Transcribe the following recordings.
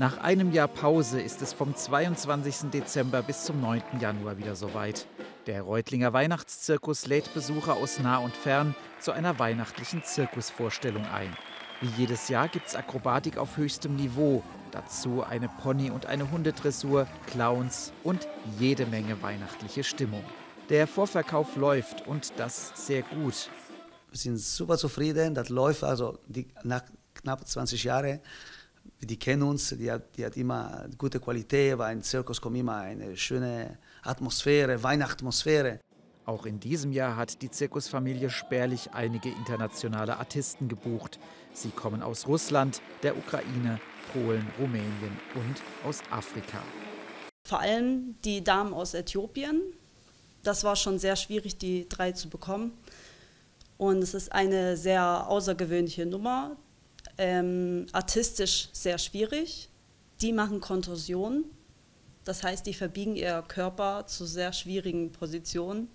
Nach einem Jahr Pause ist es vom 22. Dezember bis zum 9. Januar wieder soweit. Der Reutlinger Weihnachtszirkus lädt Besucher aus nah und fern zu einer weihnachtlichen Zirkusvorstellung ein. Wie jedes Jahr gibt es Akrobatik auf höchstem Niveau, dazu eine Pony- und eine Hundedressur, Clowns und jede Menge weihnachtliche Stimmung. Der Vorverkauf läuft und das sehr gut. Wir sind super zufrieden, das läuft also die, nach knapp 20 Jahren die kennen uns, die hat, die hat immer gute Qualität, weil ein Zirkus kommt immer eine schöne Atmosphäre, Weihnachtsatmosphäre. Auch in diesem Jahr hat die Zirkusfamilie spärlich einige internationale Artisten gebucht. Sie kommen aus Russland, der Ukraine, Polen, Rumänien und aus Afrika. Vor allem die Damen aus Äthiopien. Das war schon sehr schwierig, die drei zu bekommen. Und es ist eine sehr außergewöhnliche Nummer ähm, artistisch sehr schwierig. Die machen Kontorsion, das heißt, die verbiegen ihr Körper zu sehr schwierigen Positionen.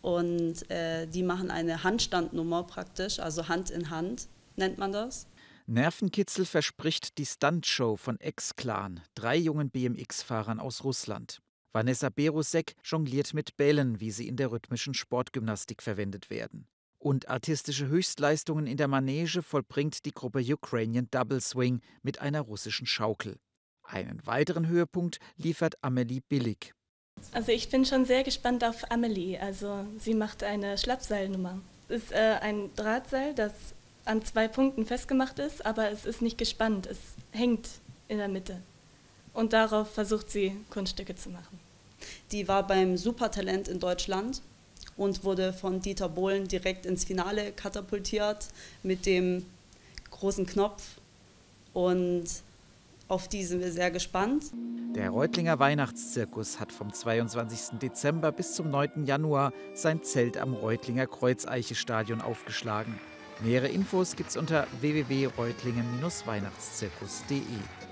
Und äh, die machen eine Handstandnummer praktisch, also Hand in Hand nennt man das. Nervenkitzel verspricht die Stuntshow von Ex-Clan, drei jungen BMX-Fahrern aus Russland. Vanessa Berusek jongliert mit Bällen, wie sie in der rhythmischen Sportgymnastik verwendet werden. Und artistische Höchstleistungen in der Manege vollbringt die Gruppe Ukrainian Double Swing mit einer russischen Schaukel. Einen weiteren Höhepunkt liefert Amelie Billig. Also ich bin schon sehr gespannt auf Amelie. Also sie macht eine Schlappseilnummer. Es ist äh, ein Drahtseil, das an zwei Punkten festgemacht ist, aber es ist nicht gespannt. Es hängt in der Mitte. Und darauf versucht sie Kunststücke zu machen. Die war beim Supertalent in Deutschland und wurde von Dieter Bohlen direkt ins Finale katapultiert mit dem großen Knopf. Und auf die sind wir sehr gespannt. Der Reutlinger Weihnachtszirkus hat vom 22. Dezember bis zum 9. Januar sein Zelt am Reutlinger Kreuzeiche-Stadion aufgeschlagen. Nähere Infos gibt's unter www.reutlingen-weihnachtszirkus.de.